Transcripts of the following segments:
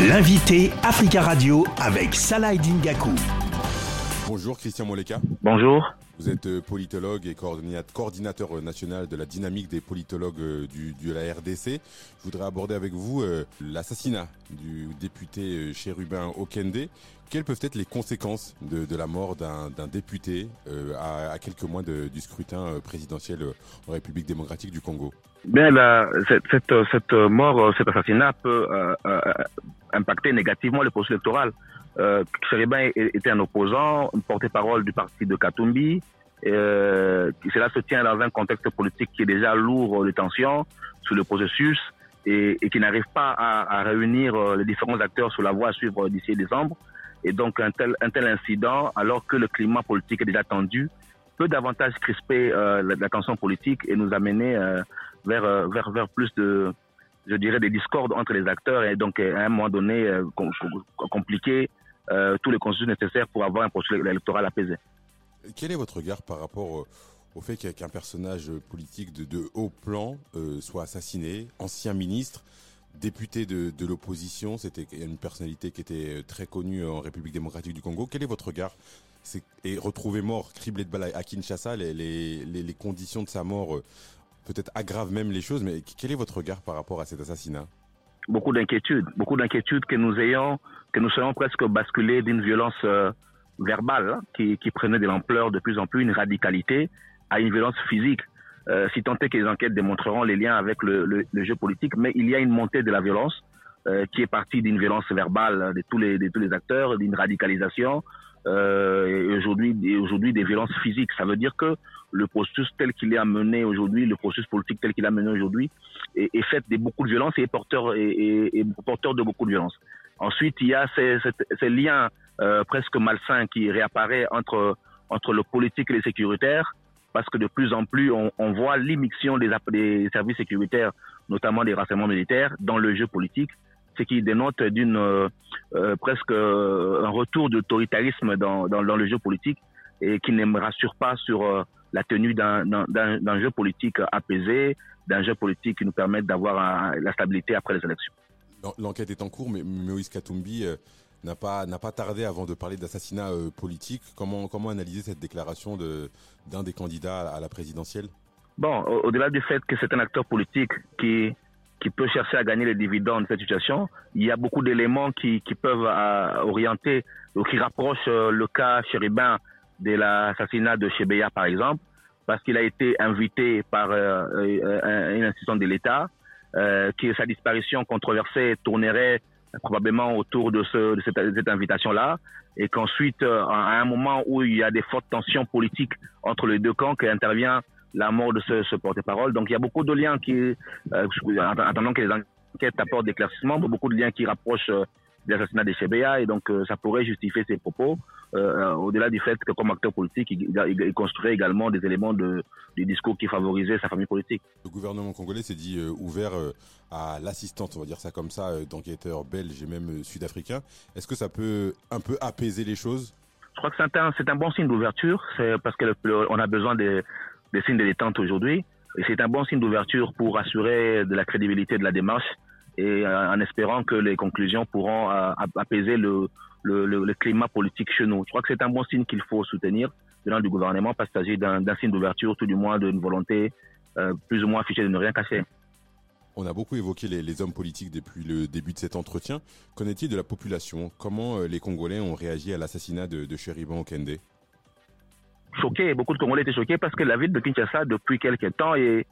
L'invité Africa Radio avec Salah Dingaku. Bonjour Christian Moleka. Bonjour. Vous êtes euh, politologue et coordinateur national de la dynamique des politologues euh, du, de la RDC. Je voudrais aborder avec vous euh, l'assassinat du député Chérubin Okende. Quelles peuvent être les conséquences de, la mort d'un député à, quelques mois du scrutin présidentiel en République démocratique du Congo? Bien, cette, cette, mort, cet assassinat peut impacter négativement le processus électoral. Euh, Chéribin était un opposant, porte-parole du parti de Katumbi. Euh, cela se tient dans un contexte politique qui est déjà lourd de tensions sur le processus et, et qui n'arrive pas à, à, réunir euh, les différents acteurs sur la voie à suivre d'ici décembre. Et donc un tel, un tel incident, alors que le climat politique est déjà tendu, peut davantage crisper euh, la, la, tension politique et nous amener euh, vers, euh, vers, vers plus de, je dirais, des discordes entre les acteurs et donc à un moment donné compliqué euh, tous les consensus nécessaires pour avoir un processus électoral apaisé. Quel est votre regard par rapport au fait qu'un personnage politique de, haut plan euh, soit assassiné, ancien ministre, député de, l'opposition, c'était une personnalité qui était très connue en République démocratique du Congo. Quel est votre regard? Et retrouvé mort, criblé de balles à Kinshasa, les, conditions de sa mort euh, peut-être aggravent même les choses, mais quel est votre regard par rapport à cet assassinat? Beaucoup d'inquiétudes, beaucoup d'inquiétudes que nous ayons, que nous soyons presque basculés d'une violence euh, verbale hein, qui, prenait de l'ampleur de plus en plus, une radicalité, à une violence physique. Euh, si tant est que les enquêtes démontreront les liens avec le, jeu politique, mais il y a une montée de la violence euh, qui est partie d'une violence verbale de tous les, de tous les acteurs, d'une radicalisation, euh, et aujourd'hui, aujourd'hui des violences physiques. Ça veut dire que le processus tel qu'il est amené aujourd'hui, le processus politique tel qu'il est amené aujourd'hui, est, fait de beaucoup de violence et est porteur, de beaucoup de violence. Ensuite, il y a ces, liens euh, presque malsains qui réapparaissent entre le politique et les sécuritaires, parce que de plus en plus, on, voit l'immixtion des, des services sécuritaires, notamment des renseignements militaires, dans le jeu politique ce qui dénote d'une euh, euh, presque euh, un retour d'autoritarisme dans, dans, dans, le jeu politique et qui ne me rassure pas sur la tenue d'un jeu politique apaisé, d'un jeu politique qui nous permette d'avoir la stabilité après les élections. L'enquête est en cours, mais Moïse Katumbi n'a pas pas tardé avant de parler d'assassinat politique. Comment comment analyser cette déclaration de d'un des candidats à la présidentielle? Bon, au-delà du fait que c'est un acteur politique qui qui peut chercher à gagner les dividendes de cette situation. Il y a beaucoup d'éléments qui, peuvent euh, orienter ou qui rapprochent euh, le cas chéribin de l'assassinat de Chebeya, par exemple, parce qu'il a été invité par euh, une institution de l'État, que sa disparition controversée tournerait probablement autour de, ce, de cette, invitation-là, et qu'ensuite, à un moment où il y a des fortes tensions politiques entre les deux camps, qu'intervient la mort de ce, ce porte-parole. Donc il y a beaucoup de liens qui, euh, attendant que les enquêtes apportent d'éclaircissements, beaucoup de liens qui rapprochent euh, l'assassinat de Chebeya et donc euh, ça pourrait justifier ses propos, euh, au-delà du fait que comme acteur politique, il, il, construisait également des éléments de, du discours qui favorisaient sa famille politique. Le gouvernement congolais s'est dit ouvert à l'assistance, on va dire ça comme ça, d'enquêteurs belges et même sud-africains. Est-ce que ça peut un peu apaiser les choses? Je crois que c'est un, un bon signe d'ouverture, c'est parce qu'on a besoin de, des signes de détente aujourd'hui. Et c'est un bon signe d'ouverture pour assurer de la crédibilité de la démarche et euh, en espérant que les conclusions pourront euh, apaiser le, le, climat politique chez nous. Je crois que c'est un bon signe qu'il faut soutenir venant du gouvernement parce qu'il s'agit d'un signe d'ouverture, tout du moins d'une volonté euh, plus ou moins affichée de ne rien cacher. On a beaucoup évoqué les, hommes politiques depuis le début de cet entretien. Qu'en est-il de la population? Comment les Congolais ont réagi à l'assassinat de, de Okende choqués, beaucoup de Congolais étaient choqués parce que la ville de Kinshasa, depuis quelques temps, est,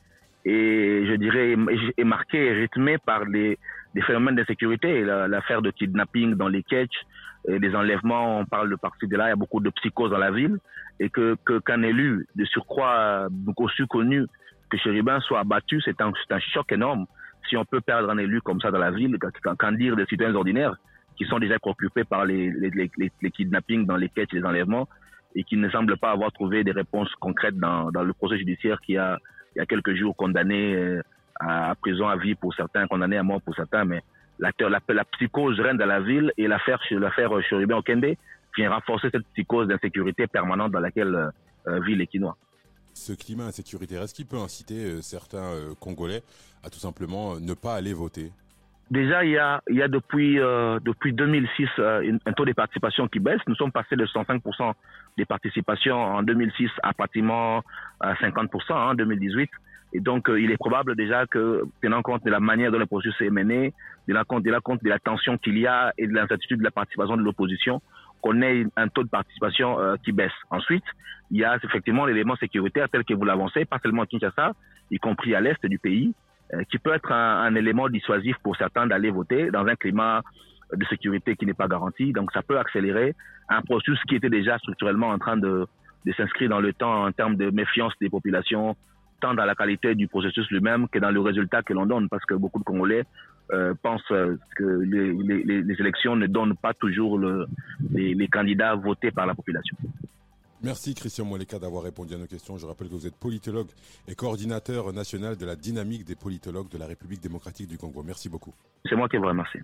et je dirais, est marquée et rythmée par les, des phénomènes d'insécurité. L'affaire de kidnapping dans les catchs, des enlèvements, on parle de partie de là, il y a beaucoup de psychose dans la ville. Et que qu'un élu de surcroît beaucoup aussi connu que Chéribin soit abattu, c'est un, un choc énorme. Si on peut perdre un élu comme ça dans la ville, qu'en dire des citoyens ordinaires qui sont déjà préoccupés par les, les, les, les kidnappings dans les catchs, les enlèvements, et qui ne semble pas avoir trouvé des réponses concrètes dans, dans le procès judiciaire qui a, il y a quelques jours condamné euh, à prison à vie pour certains, condamné à mort pour certains, mais la, la, psychose règne dans la ville et l'affaire l'affaire Chérubin Okende vient renforcer cette psychose d'insécurité permanente dans laquelle euh, vit les Quinois. Ce climat insécuritaire, est-ce qu'il peut inciter euh, certains euh, Congolais à tout simplement ne pas aller voter? Déjà, il y a, il y a depuis, euh, depuis 2006 euh, un taux de participation qui baisse. Nous sommes passés de 105% des participations en 2006 à pratiquement 50% en 2018. Et donc, euh, il est probable déjà que, tenant compte de la manière dont le processus est mené, tenant compte, tenant compte de la tension qu'il y a et de l'incertitude de la participation de l'opposition, qu'on ait un taux de participation euh, qui baisse. Ensuite, il y a effectivement l'élément sécuritaire tel que vous l'avancez, pas seulement à Kinshasa, y compris à l'est du pays, euh, qui peut être un, élément dissuasif pour certains d'aller voter dans un climat de sécurité qui n'est pas garanti. Donc, ça peut accélérer un processus qui était déjà structurellement en train de, de s'inscrire dans le temps en termes de méfiance des populations tant dans la qualité du processus lui-même que dans le résultat que l'on donne, parce que beaucoup de Congolais euh, pensent que les, les, élections ne donnent pas toujours le, les, les, candidats votés par la population. Merci Christian Moleka d'avoir répondu à nos questions. Je rappelle que vous êtes politologue et coordinateur national de la dynamique des politologues de la République démocratique du Congo. Merci beaucoup. C'est moi qui vous remercie.